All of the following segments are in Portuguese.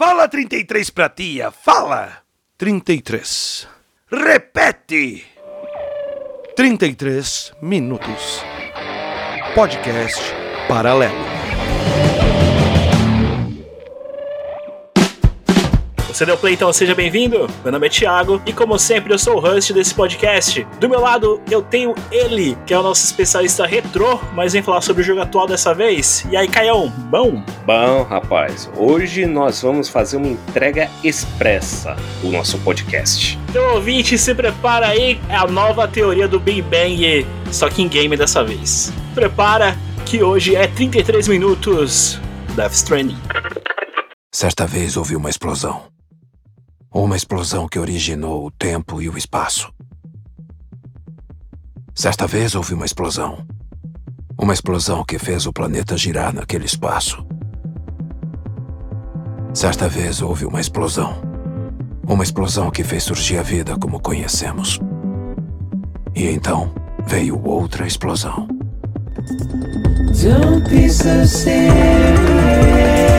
Fala 33 pra tia, fala! 33. Repete! 33 minutos. Podcast paralelo. Você deu play, então seja bem-vindo. Meu nome é Thiago e, como sempre, eu sou o host desse podcast. Do meu lado, eu tenho ele, que é o nosso especialista retrô, mas vem falar sobre o jogo atual dessa vez. E aí, Caião, bom? Bom, rapaz, hoje nós vamos fazer uma entrega expressa do nosso podcast. Então, ouvinte, se prepara aí, é a nova teoria do Big Bang, só que em game dessa vez. Prepara que hoje é 33 minutos Death Stranding. Certa vez houve uma explosão. Uma explosão que originou o tempo e o espaço. Certa vez houve uma explosão. Uma explosão que fez o planeta girar naquele espaço. Certa vez houve uma explosão. Uma explosão que fez surgir a vida como conhecemos. E então veio outra explosão. Don't be so serious.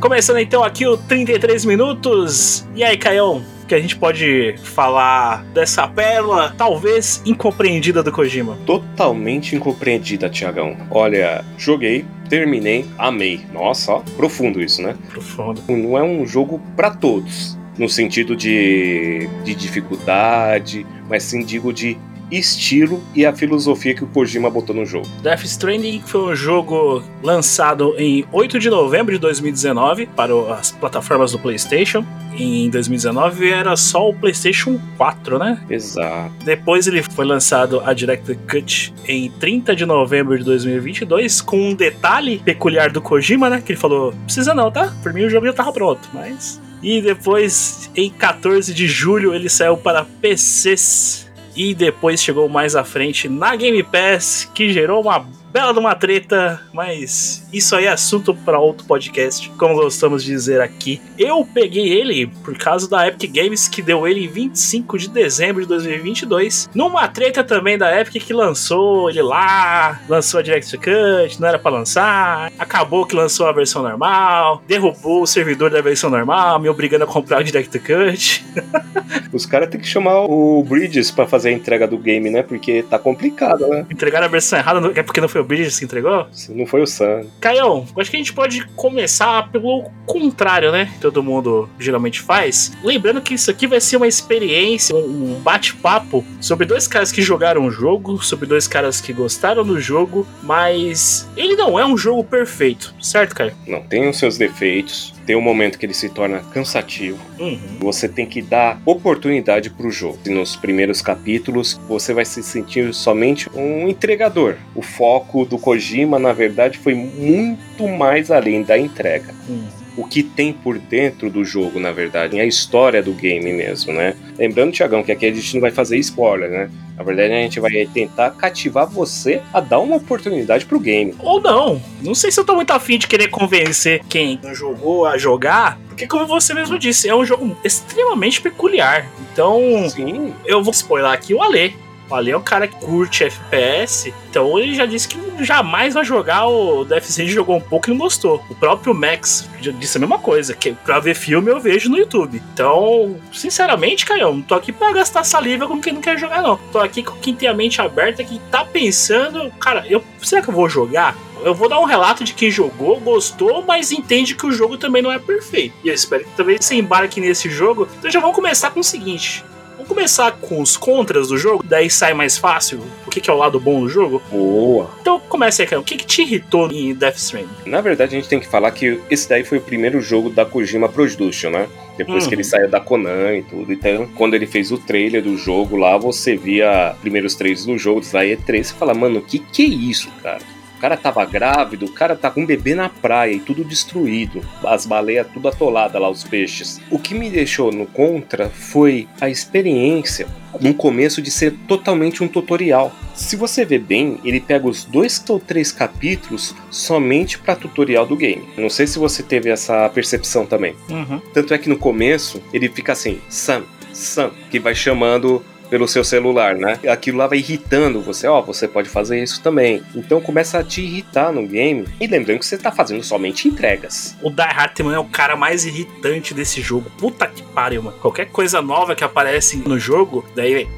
Começando então aqui o 33 minutos. E aí, Caião, que a gente pode falar dessa pérola, talvez incompreendida do Kojima? Totalmente incompreendida, Tiagão. Olha, joguei, terminei, amei. Nossa, ó, profundo isso, né? Profundo. Não é um jogo para todos no sentido de, de dificuldade, mas sim digo de estilo e a filosofia que o Kojima botou no jogo. Death Stranding foi um jogo lançado em 8 de novembro de 2019 para as plataformas do PlayStation. Em 2019 era só o PlayStation 4, né? Exato. Depois ele foi lançado a Director's Cut em 30 de novembro de 2022 com um detalhe peculiar do Kojima, né? Que ele falou: "Precisa não, tá? Por mim o jogo já tava pronto, mas e depois, em 14 de julho, ele saiu para PCs. E depois chegou mais à frente na Game Pass, que gerou uma bela de uma treta, mas isso aí é assunto para outro podcast, como gostamos de dizer aqui. Eu peguei ele por causa da Epic Games, que deu ele em 25 de dezembro de 2022, numa treta também da Epic que lançou ele lá, lançou a Direct Cut, não era para lançar, acabou que lançou a versão normal, derrubou o servidor da versão normal, me obrigando a comprar o Direct Cut. Os caras têm que chamar o Bridges para fazer a entrega do game, né? Porque tá complicado, né? Entregar a versão errada é porque não foi o Bridges que entregou? Não foi o Sam. Caião, acho que a gente pode começar pelo contrário, né? Todo mundo geralmente faz. Lembrando que isso aqui vai ser uma experiência, um bate-papo sobre dois caras que jogaram o jogo, sobre dois caras que gostaram do jogo, mas ele não é um jogo perfeito, certo, Caio? Não, tem os seus defeitos, tem um momento que ele se torna cansativo. Uhum. Você tem que dar oportunidade para o jogo. E nos primeiros capítulos, você vai se sentir somente um entregador. O foco do Kojima, na verdade, foi muito mais além da entrega. Uhum o que tem por dentro do jogo, na verdade, a história do game mesmo, né? Lembrando, Tiagão, que aqui a gente não vai fazer spoiler, né? Na verdade, a gente vai tentar cativar você a dar uma oportunidade pro game. Ou não. Não sei se eu tô muito afim de querer convencer quem não jogou a jogar, porque como você mesmo disse, é um jogo extremamente peculiar. Então, Sim. eu vou spoiler aqui o Ale. O Ale é um cara que curte FPS, então ele já disse que jamais vai jogar o Stranding, jogou um pouco e não gostou. O próprio Max disse a mesma coisa, que pra ver filme eu vejo no YouTube. Então, sinceramente, Caio, não tô aqui pra gastar saliva com quem não quer jogar, não. Tô aqui com quem tem a mente aberta, que tá pensando, cara, eu, será que eu vou jogar? eu vou dar um relato de quem jogou, gostou, mas entende que o jogo também não é perfeito. E eu espero que também você embarque nesse jogo. Então já vamos começar com o seguinte: Vamos começar com os contras do jogo, daí sai mais fácil o que, que é o lado bom do jogo. Boa. Então comece aí, cara. O que, que te irritou em Death Stranding? Na verdade, a gente tem que falar que esse daí foi o primeiro jogo da Kojima Production, né? Depois Uhum. que ele saiu da Conan e tudo. Então, quando ele fez o trailer do jogo lá, você via primeiros trailers do jogo da E3 e fala, mano, o que que é isso, cara? Cara tava grávido, o cara tá com um bebê na praia e tudo destruído. As baleias tudo atoladas lá, os peixes. O que me deixou no contra foi a experiência no começo de ser totalmente um tutorial. Se você vê bem, ele pega os dois ou três capítulos somente para tutorial do game. Não sei se você teve essa percepção também. Uhum. Tanto é que no começo ele fica assim, Sam, Sam, que vai chamando pelo seu celular, né? Aquilo lá vai irritando você, ó, você pode fazer isso também. Então começa a te irritar no game. E lembrando que você tá fazendo somente entregas. O Die Hartman é o cara mais irritante desse jogo. Puta que pariu, mano. Qualquer coisa nova que aparece no jogo, daí vem.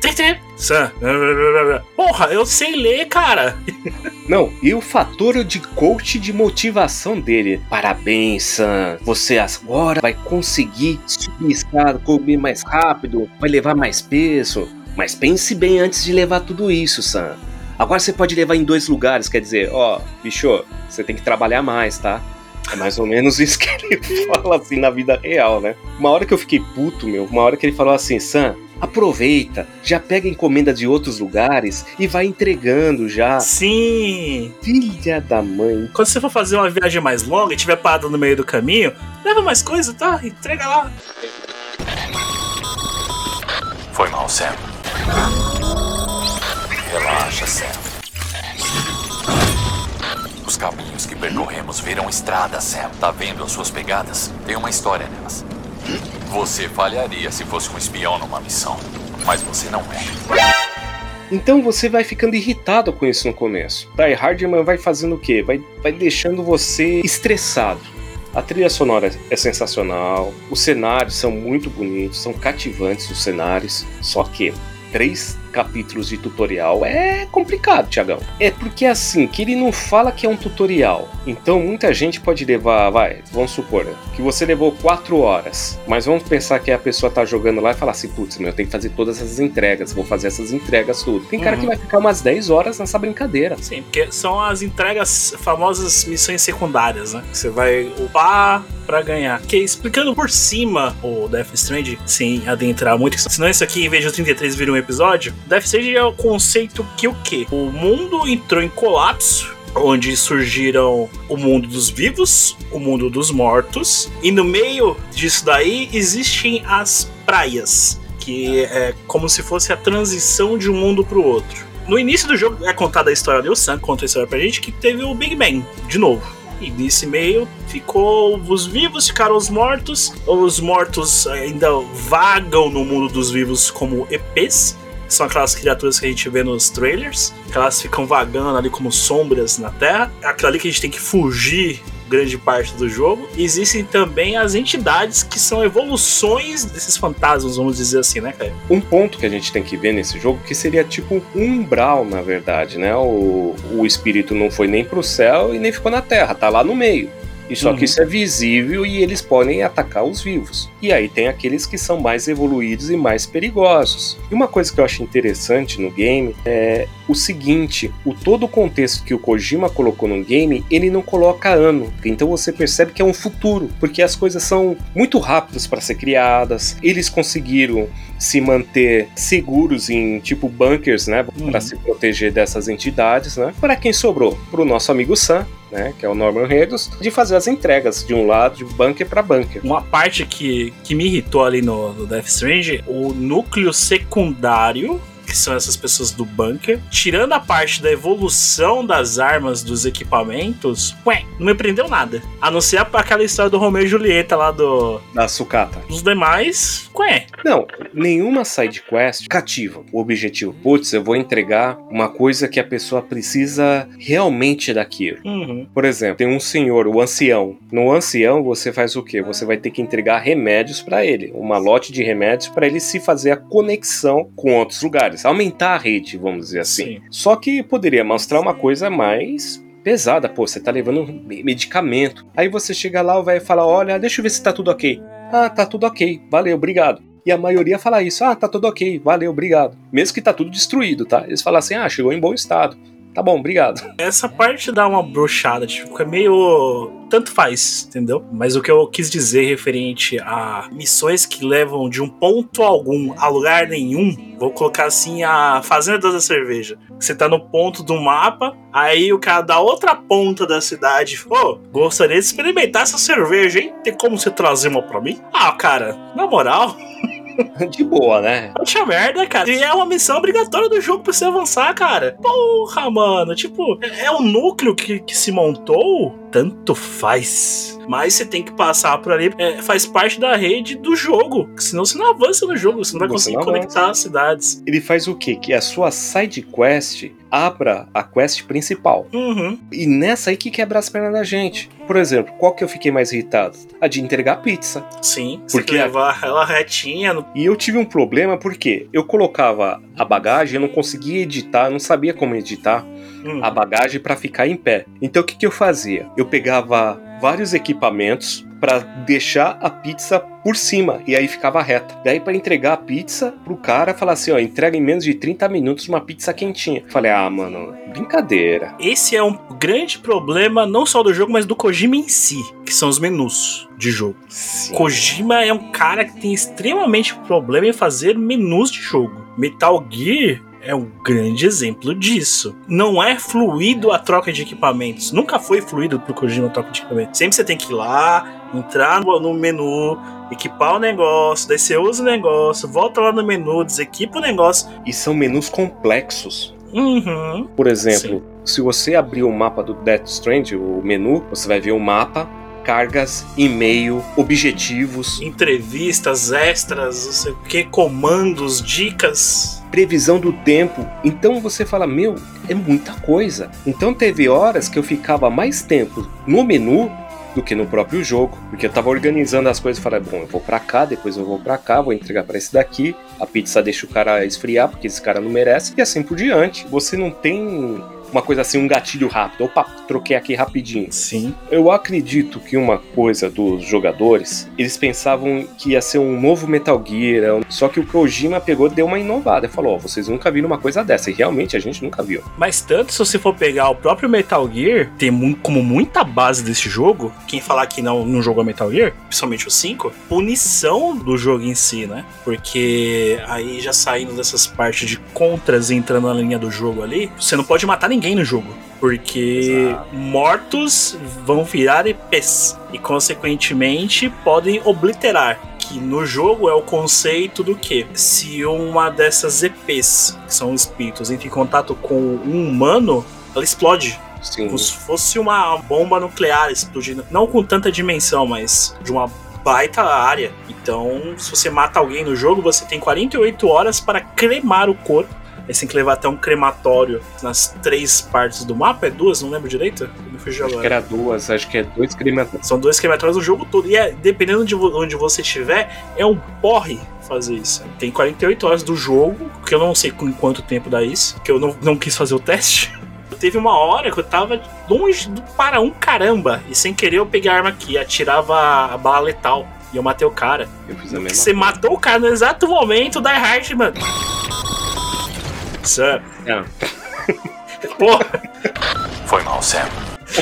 Sam. Porra, eu sei ler, cara. Não, e o fator de coach de motivação dele. Parabéns, Sam. Você agora vai conseguir subir escada, comer mais rápido, vai levar mais peso. Mas pense bem antes de levar tudo isso, Sam. Agora você pode levar em dois lugares, quer dizer, ó, bicho, você tem que trabalhar mais, tá? É mais ou menos isso que ele fala assim na vida real, né? Uma hora que eu fiquei puto, meu, uma hora que ele falou assim, Sam, aproveita, já pega encomenda de outros lugares e vai entregando já. Sim. Filha da mãe. Quando você for fazer uma viagem mais longa e tiver parado no meio do caminho, leva mais coisa, tá? Entrega lá. Foi mal, Sam. Relaxa, Sam. Os caminhos que percorremos viram estrada, Sam. Tá vendo as suas pegadas? Tem uma história nelas. Você falharia se fosse um espião numa missão, mas você não é. Então você vai ficando irritado com isso no começo. Die Hardman vai fazendo o quê? Vai, vai deixando você estressado. A trilha sonora é sensacional, os cenários são muito bonitos, são cativantes os cenários, só que três capítulos de tutorial é complicado, Tiagão. É porque assim, que ele não fala que é um tutorial. Então muita gente pode levar, vai, vamos supor, que você levou quatro horas. Mas vamos pensar que a pessoa tá jogando lá e fala assim, putz, meu, eu tenho que fazer todas essas entregas, vou fazer essas entregas tudo. Tem cara Uhum. que vai ficar umas 10 horas nessa brincadeira. Sim, porque são as entregas famosas missões secundárias, né? Que você vai upar pra ganhar. Que explicando por cima o Death Stranding, sem adentrar muito, senão isso aqui, em vez de 33 vir um episódio, Death Stranding é o conceito que o quê? O mundo entrou em colapso, onde surgiram o mundo dos vivos, o mundo dos mortos, e no meio disso daí existem as praias, que é como se fosse a transição de um mundo pro outro. No início do jogo é contada a história do Sam, conta a história pra gente que teve o Big Bang, de novo. E nesse meio ficou os vivos, ficaram os mortos. Os mortos ainda vagam no mundo dos vivos como EPs, são aquelas criaturas que a gente vê nos trailers, que elas ficam vagando ali como sombras na Terra. É aquilo ali que a gente tem que fugir grande parte do jogo. Existem também as entidades que são evoluções desses fantasmas, vamos dizer assim, né, cara? Um ponto que a gente tem que ver nesse jogo que seria tipo um umbral, na verdade, né? O, o espírito não foi nem pro céu e nem ficou na terra, tá lá no meio. E só Uhum. que isso é visível e eles podem atacar os vivos. E aí tem aqueles que são mais evoluídos e mais perigosos. E uma coisa que eu acho interessante no game é o seguinte: o todo o contexto que o Kojima colocou no game, ele não coloca ano. Então você percebe que é um futuro, porque as coisas são muito rápidas para ser criadas. Eles conseguiram se manter seguros em tipo bunkers, né, Uhum. para se proteger dessas entidades, né? Para quem sobrou, para o nosso amigo Sam, né, que é o Norman Reedus, de fazer as entregas de um lado de bunker para bunker. Uma parte que, que me irritou ali no, no Death Strange, o núcleo secundário, que são essas pessoas do bunker, tirando a parte da evolução das armas, dos equipamentos, ué, não me prendeu nada. A não ser aquela história do Romeu e Julieta lá do, Da sucata. dos demais, ué. Não, nenhuma side quest cativa o objetivo. Putz, eu vou entregar uma coisa que a pessoa precisa realmente daquilo. Uhum. Por exemplo, tem um senhor, o ancião. No ancião, você faz o quê? Você vai ter que entregar remédios para ele, uma lote de remédios para ele se fazer a conexão com outros lugares, aumentar a rede, vamos dizer assim. Sim. Só que poderia mostrar uma coisa mais pesada, pô, você tá levando me- medicamento. Aí você chega lá, o velho fala: "Olha, deixa eu ver se tá tudo OK". Ah, tá tudo OK. Valeu, obrigado. E a maioria fala isso: "Ah, tá tudo OK. Valeu, obrigado". Mesmo que tá tudo destruído, tá? Eles falam assim: "Ah, chegou em bom estado". Tá bom, obrigado. Essa parte dá uma brochada, tipo, é meio. Tanto faz, entendeu? Mas o que eu quis dizer referente a missões que levam de um ponto algum a lugar nenhum, vou colocar assim a Fazenda da Cerveja. Você tá no ponto do mapa, aí o cara da outra ponta da cidade, pô, gostaria de experimentar essa cerveja, hein? Tem como você trazer uma pra mim? Ah, cara, na moral, De boa, né? Puxa merda, cara. E é uma missão obrigatória do jogo pra você avançar, cara. Porra, mano. Tipo, é o núcleo que, que se montou. Tanto faz. Mas você tem que passar por ali. É, faz parte da rede do jogo. Senão você não avança no jogo. Você não vai Você conseguir não conectar as cidades. Ele faz o quê? Que a sua side quest abra a quest principal. Uhum. E nessa aí que quebra as pernas da gente. Por exemplo, qual que eu fiquei mais irritado? A de entregar pizza. Sim. Porque levar ela retinha. No... E eu tive um problema porque eu colocava a bagagem, eu não conseguia editar, eu não sabia como editar Hum. a bagagem para ficar em pé. Então o que, que eu fazia? Eu pegava vários equipamentos para deixar a pizza por cima e aí ficava reta. Daí para entregar a pizza pro cara falar assim, ó, entrega em menos de 30 minutos uma pizza quentinha. Falei: "Ah, mano, brincadeira". Esse é um grande problema, não só do jogo, mas do Kojima em si, que são os menus de jogo. Sim. Kojima é um cara que tem extremamente problema em fazer menus de jogo. Metal Gear é um grande exemplo disso. Não é fluido a troca de equipamentos. Nunca foi fluido pro Kojima a troca de equipamentos. Sempre você tem que ir lá, entrar no, menu, equipar o negócio, daí você usa o negócio, volta lá no menu, desequipa o negócio. E são menus complexos. Uhum. Por exemplo, se você abrir o mapa do Death Strand, o menu, você vai ver o mapa, cargas, e-mail, objetivos, Entrevistas extras, não sei o que, comandos, dicas. previsão do tempo. Então você fala, meu, é muita coisa. Então teve horas que eu ficava mais tempo no menu do que no próprio jogo, porque eu tava organizando as coisas falei, bom, eu vou pra cá, depois eu vou pra cá, vou entregar pra esse daqui, a pizza deixa o cara esfriar, porque esse cara não merece, e assim por diante. Você não tem uma coisa assim, um gatilho rápido. Opa, troquei aqui rapidinho. Sim. Eu acredito que uma coisa dos jogadores, eles pensavam que ia ser um novo Metal Gear, só que o Kojima pegou e deu uma inovada. Falou, ó, vocês nunca viram uma coisa dessa, e realmente a gente nunca viu. Mas tanto se você for pegar o próprio Metal Gear, tem como muita base desse jogo, quem falar que não, não jogou Metal Gear, principalmente o 5, punição do jogo em si, né? Porque aí já saindo dessas partes de contras e entrando na linha do jogo ali, você não pode matar ninguém no jogo. Porque Exato. mortos vão virar EPs e, consequentemente, podem obliterar. Que no jogo é o conceito do que? Se uma dessas EPs, que são espíritos, entra em contato com um humano, ela explode. Sim. Como se fosse uma bomba nuclear explodindo. Não com tanta dimensão, mas de uma baita área. Então, se você mata alguém no jogo, você tem 48 horas para cremar o corpo. Aí você tem que levar até um crematório nas três partes do mapa. É duas? Não lembro direito. Me Acho agora. que era duas, acho que é dois crematórios. São dois crematórios no jogo todo. E é, dependendo de onde você estiver, é um porre fazer isso. Tem 48 horas do jogo, que eu não sei com quanto tempo dá isso, que eu não, não quis fazer o teste. Teve uma hora que eu tava longe do para um caramba, e sem querer eu peguei a arma aqui, atirava a bala letal. E eu matei o cara. Eu fiz a mesma Você matou o cara no exato momento da Hard, mano. Sam. Ah. Porra, Foi mal, Sam.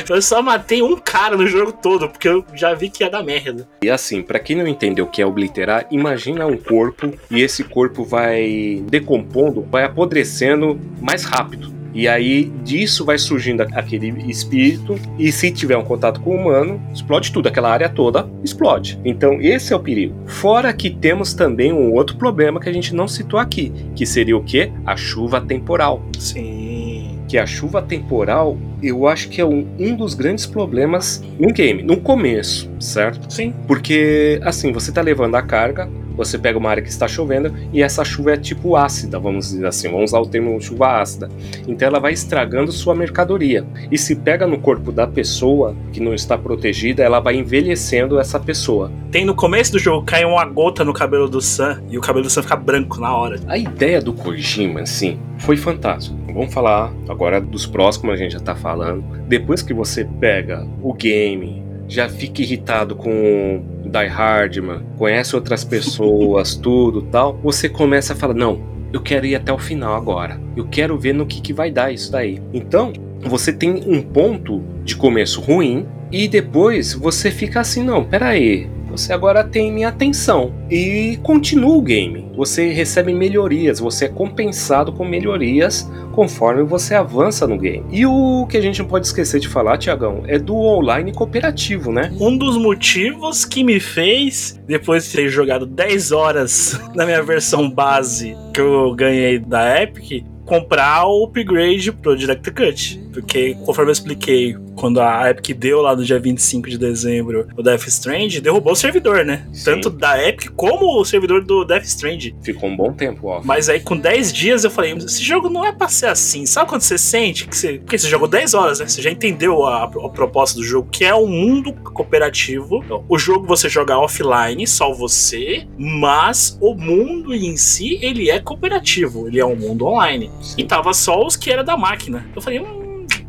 eu só matei um cara no jogo todo, porque eu já vi que ia dar merda. E assim, pra quem não entendeu o que é obliterar, imagina um corpo e esse corpo vai decompondo, vai apodrecendo mais rápido. E aí disso vai surgindo aquele espírito e se tiver um contato com o humano, explode tudo, aquela área toda explode. Então esse é o perigo. Fora que temos também um outro problema que a gente não citou aqui, que seria o que? A chuva temporal. Sim. que a chuva temporal eu acho que é um, um dos grandes problemas no game, no começo, certo? Sim. Porque assim, você tá levando a carga, você pega uma área que está chovendo e essa chuva é tipo ácida, vamos dizer assim, vamos usar o termo chuva ácida. Então ela vai estragando sua mercadoria. E se pega no corpo da pessoa que não está protegida, ela vai envelhecendo essa pessoa. Tem no começo do jogo, cai uma gota no cabelo do Sam e o cabelo do Sam fica branco na hora. A ideia do Kojima, assim, foi fantástico. Vamos falar agora dos próximos, a gente já tá falando. Depois que você pega o game, já fica irritado com Die Hardman, conhece outras pessoas, tudo tal, você começa a falar: não, eu quero ir até o final agora. Eu quero ver no que, que vai dar isso daí. Então, você tem um ponto de começo ruim e depois você fica assim, não, peraí, você agora tem minha atenção e continua o game. Você recebe melhorias, você é compensado com melhorias conforme você avança no game. E o que a gente não pode esquecer de falar, Tiagão, é do online cooperativo, né? Um dos motivos que me fez, depois de ter jogado 10 horas na minha versão base que eu ganhei da Epic, comprar o upgrade pro Direct Cut. Porque, conforme eu expliquei, quando a Epic deu lá no dia 25 de dezembro o Death Strange, derrubou o servidor, né? Sim. Tanto da Epic como o servidor do Death Strange. Ficou um bom tempo, ó. Mas aí com 10 dias eu falei, esse jogo não é pra ser assim. Sabe quando você sente que você. Porque você jogou 10 horas, né? Você já entendeu a, a proposta do jogo, que é um mundo cooperativo. O jogo você joga offline, só você, mas o mundo em si, ele é cooperativo. Ele é um mundo online. E tava só os que era da máquina. Eu falei, hum,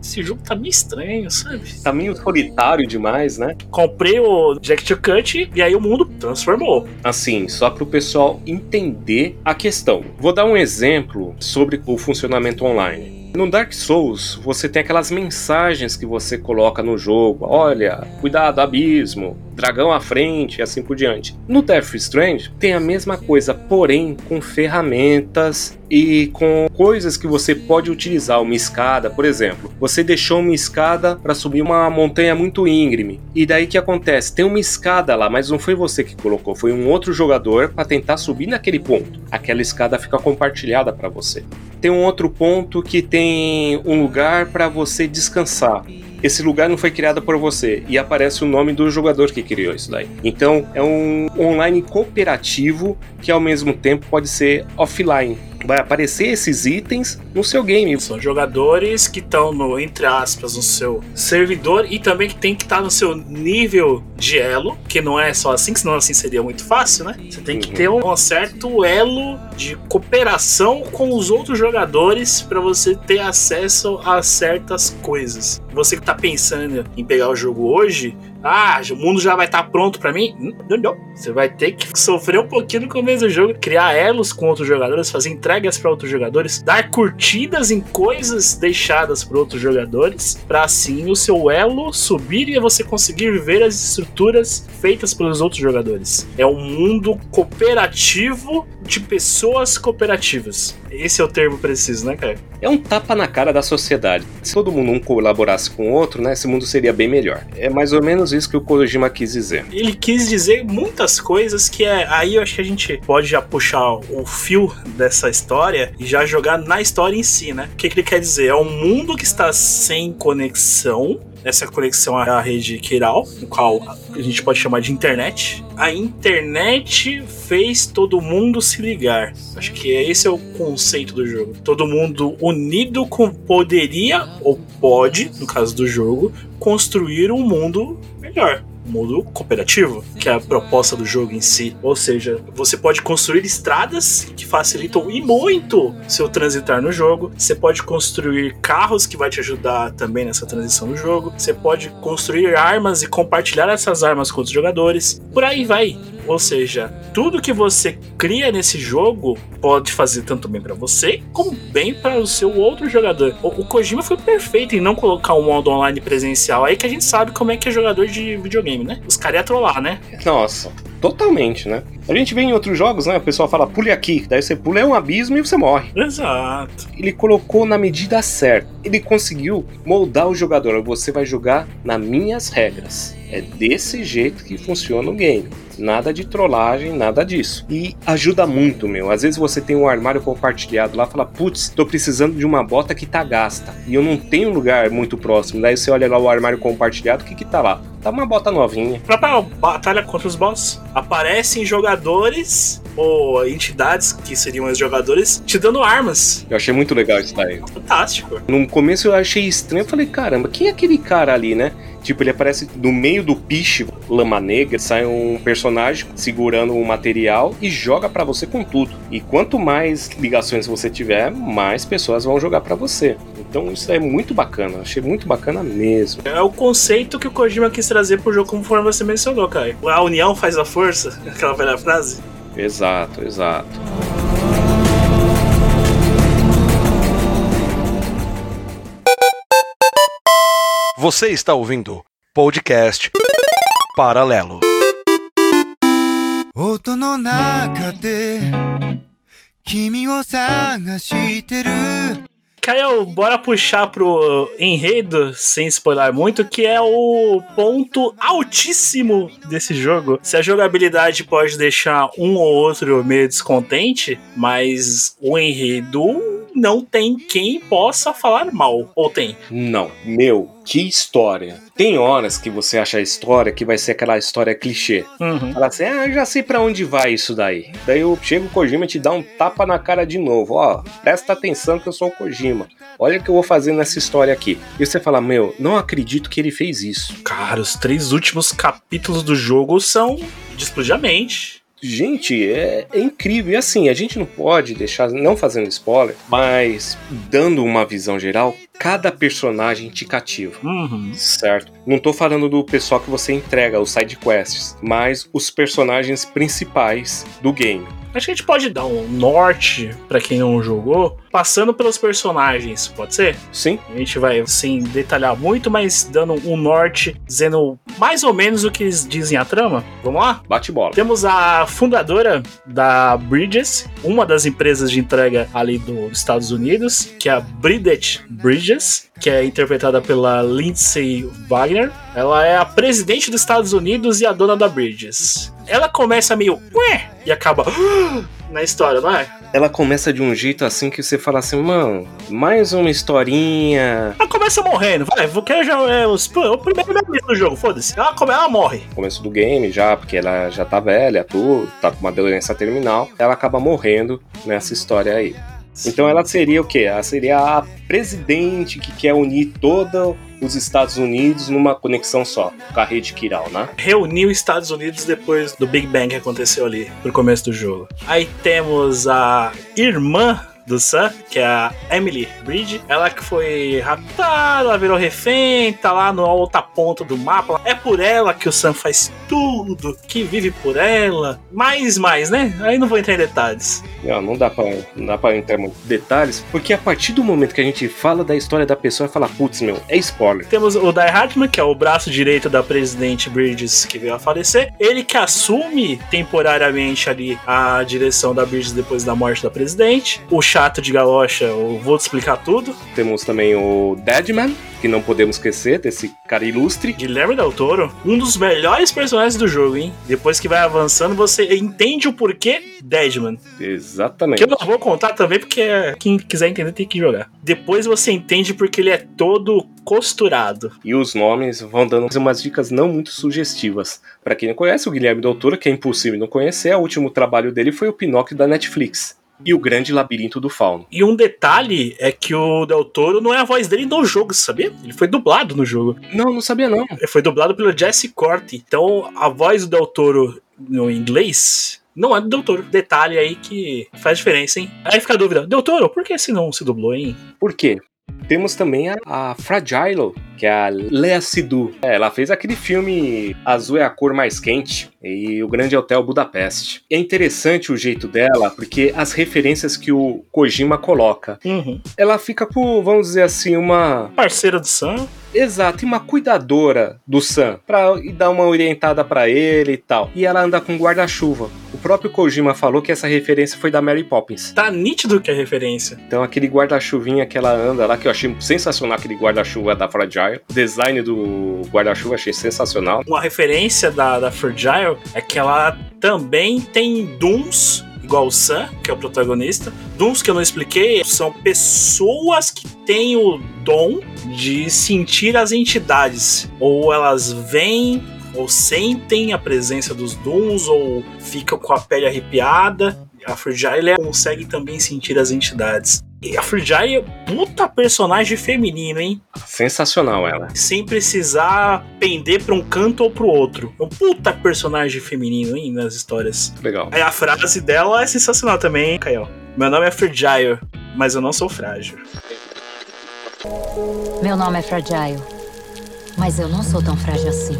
esse jogo tá meio estranho, sabe? Tá meio solitário demais, né? Comprei o Jack to Cut e aí o mundo transformou. Assim, só para o pessoal entender a questão. Vou dar um exemplo sobre o funcionamento online. No Dark Souls, você tem aquelas mensagens que você coloca no jogo. Olha, cuidado, abismo, dragão à frente e assim por diante. No Death Strange tem a mesma coisa, porém com ferramentas e com coisas que você pode utilizar. Uma escada, por exemplo. Você deixou uma escada para subir uma montanha muito íngreme. E daí que acontece? Tem uma escada lá, mas não foi você que colocou, foi um outro jogador para tentar subir naquele ponto. Aquela escada fica compartilhada para você. Tem um outro ponto que tem um lugar para você descansar esse lugar não foi criado por você e aparece o nome do jogador que criou isso daí. Então é um online cooperativo que ao mesmo tempo pode ser offline. Vai aparecer esses itens no seu game. São jogadores que estão no, entre aspas, no seu servidor e também que tem que estar no seu nível de elo, que não é só assim, senão assim seria muito fácil, né? Você tem que Uhum. ter um certo elo de cooperação com os outros jogadores para você ter acesso a certas coisas. Você que tá pensando em pegar o jogo hoje, ah, o mundo já vai estar pronto pra mim? Não, não. Você vai ter que sofrer um pouquinho no começo do jogo, criar elos com outros jogadores, fazer entregas para outros jogadores, dar curtidas em coisas deixadas por outros jogadores, para assim o seu elo subir e você conseguir viver as estruturas feitas pelos outros jogadores. É um mundo cooperativo de pessoas cooperativas. Esse é o termo preciso, né, cara? É um tapa na cara da sociedade. Se todo mundo um colaborasse com o outro, né, esse mundo seria bem melhor. É mais ou menos isso que o Kojima quis dizer. Ele quis dizer muitas coisas que é. Aí eu acho que a gente pode já puxar o fio dessa história e já jogar na história em si, né? O que, que ele quer dizer? É um mundo que está sem conexão. Essa conexão é a rede Kiral, no qual a gente pode chamar de internet. A internet fez todo mundo se ligar. Acho que esse é o conceito do jogo. Todo mundo unido com poderia, ou pode, no caso do jogo, construir um mundo melhor. Mundo cooperativo, que é a proposta do jogo em si. Ou seja, você pode construir estradas que facilitam e muito seu transitar no jogo. Você pode construir carros que vai te ajudar também nessa transição do jogo. Você pode construir armas e compartilhar essas armas com outros jogadores. Por aí vai. Ou seja, tudo que você cria nesse jogo pode fazer tanto bem pra você como bem para o seu outro jogador. O, o Kojima foi perfeito em não colocar um modo online presencial aí que a gente sabe como é que é jogador de videogame, né? Os caras iam trollar, né? Nossa, totalmente, né? A gente vê em outros jogos, né? O pessoal fala, pule aqui. Daí você pula, é um abismo e você morre. Exato. Ele colocou na medida certa. Ele conseguiu moldar o jogador. Você vai jogar nas minhas regras. É desse jeito que funciona o game. Nada de trollagem, nada disso. E ajuda muito, meu. Às vezes você tem um armário compartilhado lá, fala, putz, tô precisando de uma bota que tá gasta. E eu não tenho lugar muito próximo. Daí você olha lá o armário compartilhado, o que que tá lá? Tá uma bota novinha. Própria batalha contra os boss. Aparecem jogadores ou entidades que seriam os jogadores te dando armas. Eu achei muito legal isso daí. Fantástico. No começo eu achei estranho, eu falei, caramba, quem é aquele cara ali, né? Tipo, ele aparece no meio do piche, lama negra, sai um personagem segurando um material e joga pra você com tudo. E quanto mais ligações você tiver, mais pessoas vão jogar pra você. Então isso é muito bacana, achei muito bacana mesmo. É o conceito que o Kojima quis trazer pro jogo, conforme você mencionou, cara. A união faz a força, aquela velha frase. Exato, exato. Você está ouvindo podcast Paralelo. 音の中で君を探してる Kael, bora puxar pro enredo, sem spoiler muito, que é o ponto altíssimo desse jogo. Se a jogabilidade pode deixar um ou outro meio descontente, mas o enredo não tem quem possa falar mal. Ou tem? Não. Meu, que história. Tem horas que você acha a história que vai ser aquela história clichê. Uhum. Fala assim, ah, eu já sei pra onde vai isso daí. Daí eu chego o Kojima e te dá um tapa na cara de novo. Ó, presta atenção que eu sou o Kojima. Olha o que eu vou fazer nessa história aqui. E você fala, meu, não acredito que ele fez isso. Cara, os três últimos capítulos do jogo são de explodir a mente. Gente, é, é, incrível. E assim, a gente não pode deixar, não fazendo spoiler, mas dando uma visão geral, cada personagem te cativa. Uhum. Certo? Não tô falando do pessoal que você entrega, os side quests, mas os personagens principais do game. Acho que a gente pode dar um norte para quem não jogou, passando pelos personagens, pode ser? Sim. A gente vai, sem detalhar muito, mas dando um norte, dizendo mais ou menos o que eles dizem a trama. Vamos lá? Bate bola. Temos a fundadora da Bridges, uma das empresas de entrega ali dos Estados Unidos, que é a Bridget Bridges, que é interpretada pela Lindsay Wagner. Ela é a presidente dos Estados Unidos e a dona da Bridges. Ela começa meio, ué, e acaba na história, não é? Ela começa de um jeito assim que você fala assim, mano, mais uma historinha. Ela começa morrendo, vai, vou querer já é, os, o primeiro mês do jogo, foda-se. Ela, come, ela morre. Começo do game já, porque ela já tá velha, tudo, tá com uma doença terminal. Ela acaba morrendo nessa história aí. Então ela seria o quê? Ela seria a presidente que quer unir todos os Estados Unidos numa conexão só, com a rede Kiral, né? Reuniu os Estados Unidos depois do Big Bang que aconteceu ali, no começo do jogo. Aí temos a irmã do Sam, que é a Emily Bridge. Ela que foi raptada, ela virou refém, tá lá na outra ponta do mapa. É por ela que o Sam faz tudo, que vive por ela. Mais, mais, né? Aí não vou entrar em detalhes. Não, não dá pra, não dá pra entrar em detalhes, porque a partir do momento que a gente fala da história da pessoa, fala, putz, meu, é spoiler. Temos o Die Hartman, que é o braço direito da presidente Bridges, que veio a falecer. Ele que assume temporariamente ali a direção da Bridges depois da morte da presidente. O chato de galocha, eu vou te explicar tudo. Temos também o Deadman, que não podemos esquecer, desse cara ilustre. Guilherme Del Toro, um dos melhores personagens do jogo, hein? Depois que vai avançando, você entende o porquê Deadman. Exatamente. Que eu não vou contar também, porque quem quiser entender tem que jogar. Depois você entende porque ele é todo costurado. E os nomes vão dando umas dicas não muito sugestivas. Para quem não conhece, o Guilherme Del Toro, que é impossível não conhecer, o último trabalho dele foi o Pinóquio da Netflix e o Grande Labirinto do Fauno. E um detalhe é que o Del Toro não é a voz dele no jogo, sabia? Ele foi dublado no jogo. Não, não sabia não. Ele foi dublado pelo Jesse Corte. Então a voz do Del Toro no inglês não é do Del Toro. Detalhe aí que faz diferença, hein? Aí fica a dúvida, Del Toro, por que esse não se dublou, hein? Por quê? Temos também a, a Fragile, que é a Lea Sidhu. É, ela fez aquele filme Azul é a cor mais quente e o Grande Hotel Budapeste. É interessante o jeito dela, porque as referências que o Kojima coloca. Uhum. Ela fica por, vamos dizer assim, uma. Parceira do Sam. Exato, e uma cuidadora do Sam, pra dar uma orientada para ele e tal. E ela anda com guarda-chuva. O próprio Kojima falou que essa referência foi da Mary Poppins. Tá nítido que é referência. Então aquele guarda-chuvinha que ela anda lá, que eu achei sensacional, aquele guarda-chuva da Fragile. O design do guarda-chuva achei sensacional. Uma referência da, da Fragile é que ela também tem Dooms igual o Sam, que é o protagonista. Dooms que eu não expliquei são pessoas que têm o dom de sentir as entidades. Ou elas vêm ou sentem a presença dos Dooms, ou ficam com a pele arrepiada. A Fragile consegue também sentir as entidades. E a Fragile é puta personagem feminino, hein? Sensacional ela. Sem precisar pender pra um canto ou pro outro. É um puta personagem feminino, hein, nas histórias. Legal. Aí a frase dela é sensacional também, hein, Caio? Meu nome é Fragile, mas eu não sou frágil. Meu nome é Fragile, mas eu não sou tão frágil assim.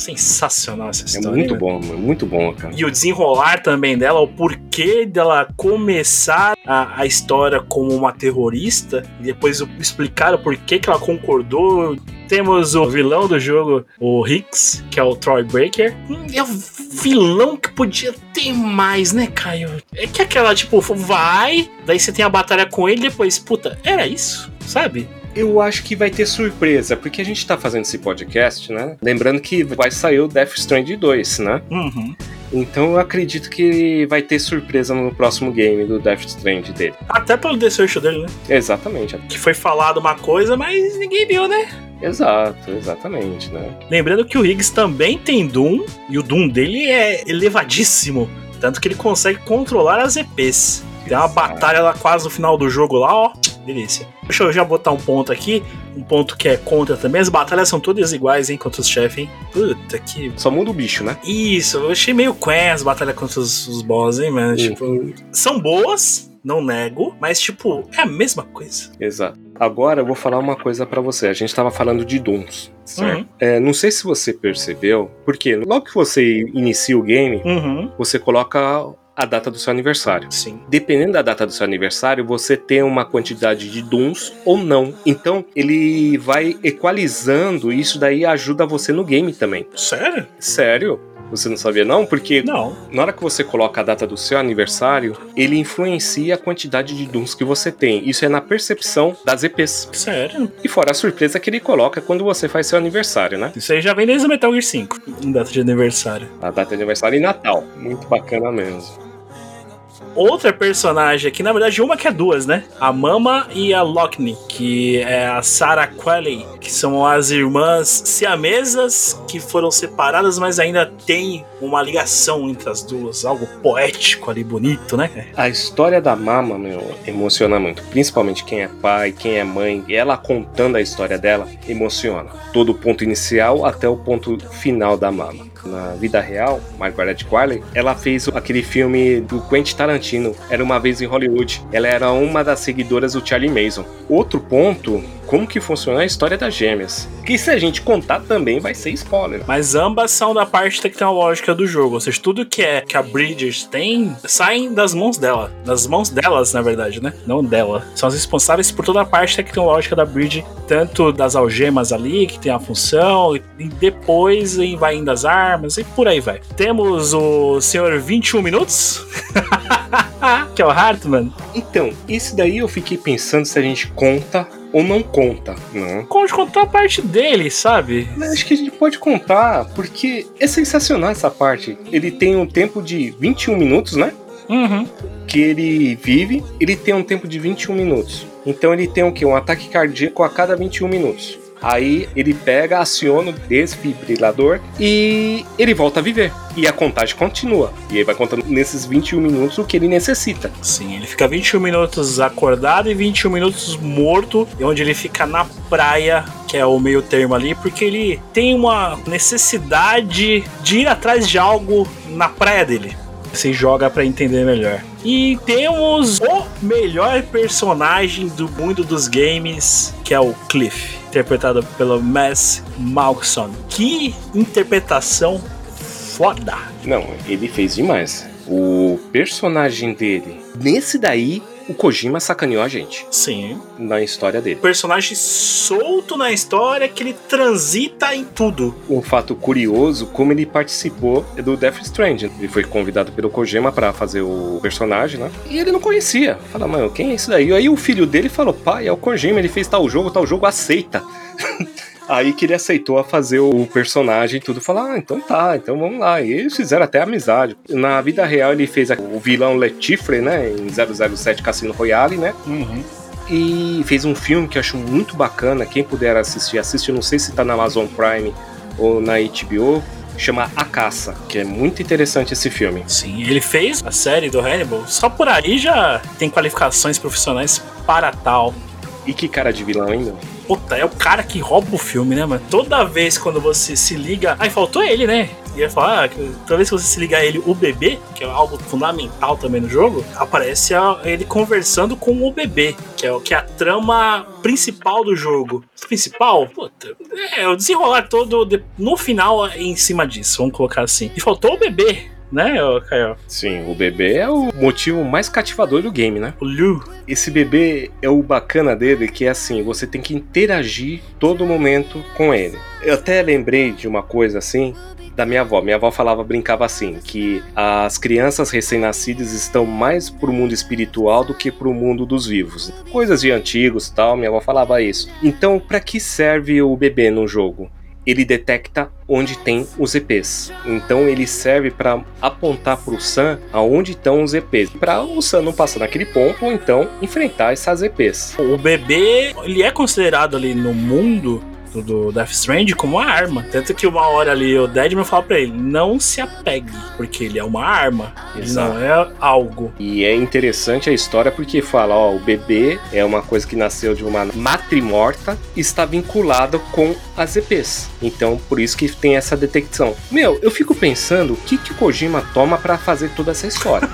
Sensacional essa É história. muito né? bom, mano, muito bom, cara. E o desenrolar também dela, o porquê dela começar a, a história como uma terrorista, e depois explicar o porquê que ela concordou. Temos o vilão do jogo, o Hicks, que é o Troy Breaker. Hum, É o vilão que podia ter mais, né, Caio? É que aquela, tipo, vai, daí você tem a batalha com ele, depois, puta, era isso, sabe? Eu acho que vai ter surpresa, porque a gente tá fazendo esse podcast, né? Lembrando que vai sair o Death Stranding 2, né? Uhum. Então eu acredito que vai ter surpresa no próximo game do Death Stranding dele. Até pelo desejo dele, né? Exatamente. Que foi falado uma coisa, mas ninguém viu, né? Exato, exatamente, né? Lembrando que o Higgs também tem Doom, e o Doom dele é elevadíssimo. Tanto que ele consegue controlar as EPs. Tem uma batalha lá quase no final do jogo lá, ó. Delícia. Deixa eu já botar um ponto aqui. Um ponto que é contra também. As batalhas são todas iguais, hein, contra os chefes, hein? Puta que. Só muda o bicho, né? Isso, eu achei meio quen as batalhas contra os, os boss, hein, mano? Tipo, Uhum. são boas, não nego, mas, tipo, é a mesma coisa. Exato. Agora eu vou falar uma coisa pra você. A gente tava falando de certo? Uhum. É, não sei se você percebeu, porque logo que você inicia o game, Uhum. você coloca a data do seu aniversário. Sim. Dependendo da data do seu aniversário, você tem uma quantidade de Dooms ou não. Então, ele vai equalizando e isso daí ajuda você no game também. Sério? Sério? Você não sabia não? Porque Não. na hora que você coloca a data do seu aniversário, ele influencia a quantidade de Dooms que você tem. Isso é na percepção das EPs. Sério? E fora a surpresa que ele coloca quando você faz seu aniversário, né? Isso aí já vem desde o Metal Gear 5, em data de aniversário. A data de aniversário e Natal. Muito bacana mesmo. Outra personagem aqui, na verdade, uma que é duas, né? A Mama e a Lockney, que é a Sarah Qualley, que são as irmãs siamesas que foram separadas, mas ainda tem uma ligação entre as duas, algo poético ali, bonito, né? A história da Mama, meu, emociona muito. Principalmente quem é pai, quem é mãe. Ela contando a história dela, emociona. Todo o ponto inicial até o ponto final da Mama. Na vida real, Margaret Qualley, ela fez aquele filme do Quentin Tarantino, Era Uma Vez em Hollywood. Ela era uma das seguidoras do Charlie Mason. Outro ponto, como que funciona a história das gêmeas. Que se a gente contar também vai ser spoiler. Mas ambas são da parte tecnológica do jogo, ou seja, tudo que é que a Bridges tem saem das mãos dela, das mãos delas, na verdade, né? Não dela. São as responsáveis por toda a parte tecnológica da Bridge, tanto das algemas ali, que tem a função, e depois vai indo as armas e por aí vai. Temos o senhor 21 minutos, que é o Hartman. Então, esse daí eu fiquei pensando se a gente conta ou não conta. Não. Conte contou a parte dele, sabe? Mas acho que a gente pode contar, porque é sensacional essa parte. Ele tem um tempo de 21 minutos, né? Uhum. Que ele vive, ele tem um tempo de 21 minutos. Então ele tem o quê? Um ataque cardíaco a cada 21 minutos. Aí ele pega, aciona o desfibrilador e ele volta a viver. E a contagem continua. E aí vai contando nesses 21 minutos o que ele necessita. Sim, ele fica 21 minutos acordado e 21 minutos morto, onde ele fica na praia, que é o meio termo ali, porque ele tem uma necessidade de ir atrás de algo na praia dele. Você joga pra entender melhor. E temos o melhor personagem do mundo dos games, que é o Cliff, interpretado pelo Mass Malkson. Que interpretação foda! Não, ele fez demais. O personagem dele, nesse daí, o Kojima sacaneou a gente Sim, na história dele. personagem solto na história que ele transita em tudo. Um fato curioso, como ele participou do Death Stranding. Ele foi convidado pelo Kojima para fazer o personagem, né? E ele não conhecia. Fala, mano, quem é esse daí? Aí o filho dele falou, pai, é o Kojima, ele fez tal jogo, tal jogo, aceita. Aí que ele aceitou a fazer o personagem e tudo. Falar, ah, então tá, então vamos lá. E eles fizeram até amizade. Na vida real, ele fez o vilão Letifre, né? Em 007 Cassino Royale, né? E fez um filme que eu acho muito bacana. Quem puder assistir, assiste. Eu não sei se tá na Amazon Prime ou na HBO. Chama A Caça, que é muito interessante esse filme. Sim, ele fez a série do Hannibal. Só por aí já tem qualificações profissionais para tal. E que cara de vilão ainda. Puta, é o cara que rouba o filme, né, mano? Toda vez quando você se liga. Aí faltou ele, né? E ia falar, ah, toda vez que você se liga a ele, o bebê, que é algo fundamental também no jogo, aparece ele conversando com o bebê, que é, que é a trama principal do jogo. Principal? Puta, é o desenrolar todo de, no final em cima disso, vamos colocar assim. E faltou o bebê né, Caio? Sim, o bebê é o motivo mais cativador do game, né? O Lu. Esse bebê é o bacana dele, que é assim, você tem que interagir todo momento com ele. Eu até lembrei de uma coisa assim, da minha avó. Minha avó falava, brincava assim, que as crianças recém-nascidas estão mais pro mundo espiritual do que pro mundo dos vivos. Coisas de antigos tal, minha avó falava isso. Então, para que serve o bebê no jogo? Ele detecta onde tem os EPs. Então ele serve para apontar para o Sam aonde estão os EPs, para o Sam não passar naquele ponto ou então enfrentar essas EPs. O bebê, ele é considerado ali no mundo do, do Death Strand como uma arma. Tanto que uma hora ali o Deadman fala pra ele: não se apegue, porque ele é uma arma, ele Exato. não é algo. E é interessante a história porque fala: ó, o bebê é uma coisa que nasceu de uma matrimorta e está vinculado com as EPs. Então, por isso que tem essa detecção. Meu, eu fico pensando o que, que o Kojima toma para fazer toda essa história.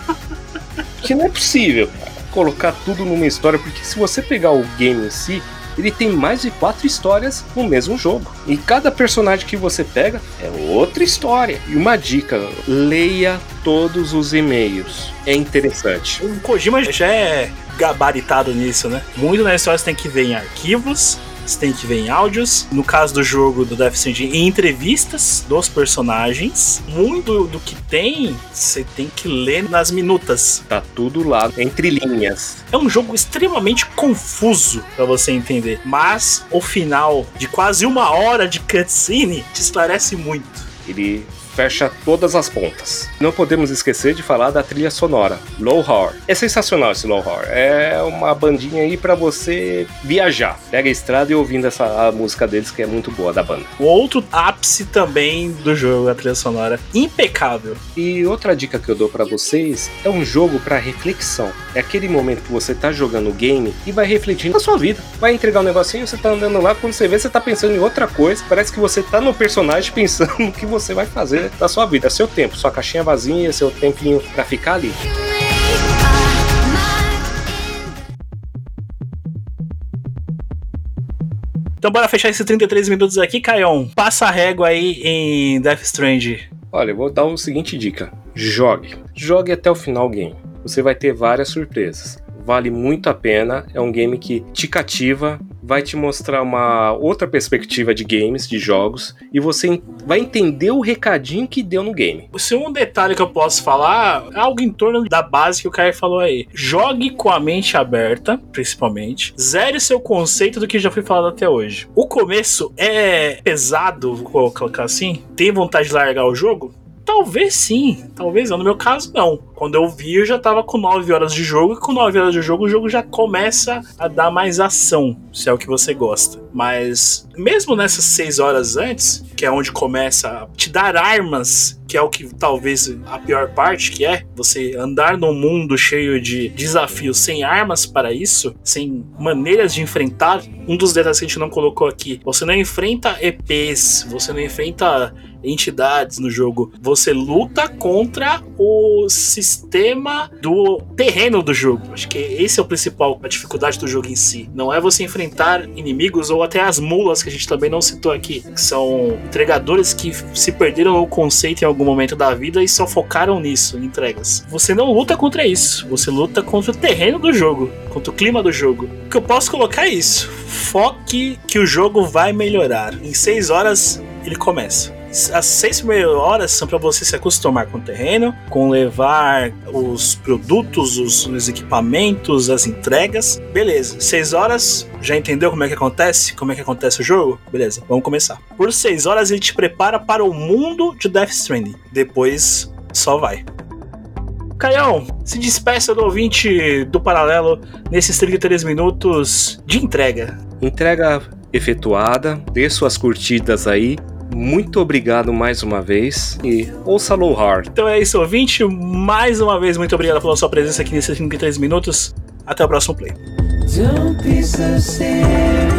que não é possível colocar tudo numa história, porque se você pegar o game em si, ele tem mais de quatro histórias no mesmo jogo. E cada personagem que você pega é outra história. E uma dica: leia todos os e-mails. É interessante. O Kojima já é gabaritado nisso, né? Muito na história você tem que ver em arquivos, você tem que ver em áudios. No caso do jogo do Death Stranding, em entrevistas dos personagens. Muito do que tem, você tem que ler nas minutas. Tá tudo lá, entre linhas. É um jogo extremamente confuso para você entender. Mas o final de quase uma hora de cutscene te esclarece muito. Ele fecha todas as pontas. Não podemos esquecer de falar da trilha sonora, Low Horror. É sensacional esse Low Horror. É uma bandinha aí para você viajar. Pega a estrada e ouvindo essa música deles que é muito boa da banda. O outro ápice também do jogo, a trilha sonora, impecável. E outra dica que eu dou para vocês é um jogo para reflexão. É aquele momento que você tá jogando o game e vai refletindo na sua vida. Vai entregar um negocinho, você tá andando lá, quando você vê, você tá pensando em outra coisa. Parece que você tá no personagem pensando no que você vai fazer da sua vida, seu tempo, sua caixinha vazia, seu tempinho para ficar ali. Então bora fechar esses 33 minutos aqui, Caion. Passa a régua aí em Death Strand. Olha, eu vou dar o seguinte dica. Jogue. Jogue até o final game. Você vai ter várias surpresas vale muito a pena. É um game que te cativa, vai te mostrar uma outra perspectiva de games, de jogos, e você vai entender o recadinho que deu no game. Se um detalhe que eu posso falar, é algo em torno da base que o Caio falou aí. Jogue com a mente aberta, principalmente. Zere seu conceito do que já foi falado até hoje. O começo é pesado, vou colocar assim. Tem vontade de largar o jogo? Talvez sim, talvez não. No meu caso, não. Quando eu vi, eu já tava com 9 horas de jogo, e com 9 horas de jogo, o jogo já começa a dar mais ação, se é o que você gosta. Mas, mesmo nessas 6 horas antes, que é onde começa a te dar armas, que é o que talvez a pior parte que é, você andar num mundo cheio de desafios sem armas para isso, sem maneiras de enfrentar. Um dos detalhes que a gente não colocou aqui, você não enfrenta EPs, você não enfrenta entidades no jogo. Você luta contra o sistema do terreno do jogo. Acho que esse é o principal, a dificuldade do jogo em si. Não é você enfrentar inimigos ou até as mulas que a gente também não citou aqui, que são entregadores que se perderam no conceito em algum momento da vida e só focaram nisso, em entregas. Você não luta contra isso, você luta contra o terreno do jogo, contra o clima do jogo. O que eu posso colocar é isso. Foque que o jogo vai melhorar. Em seis horas ele começa as seis primeiras horas são para você se acostumar com o terreno, com levar os produtos, os, os, equipamentos, as entregas. Beleza, seis horas, já entendeu como é que acontece? Como é que acontece o jogo? Beleza, vamos começar. Por seis horas ele te prepara para o mundo de Death Stranding. Depois só vai. Caião, se despeça do ouvinte do Paralelo nesses 33 minutos de entrega. Entrega efetuada, dê suas curtidas aí, muito obrigado mais uma vez e ouça Low Hard. Então é isso, ouvinte. Mais uma vez, muito obrigado pela sua presença aqui nesses 53 minutos. Até o próximo play. Don't be so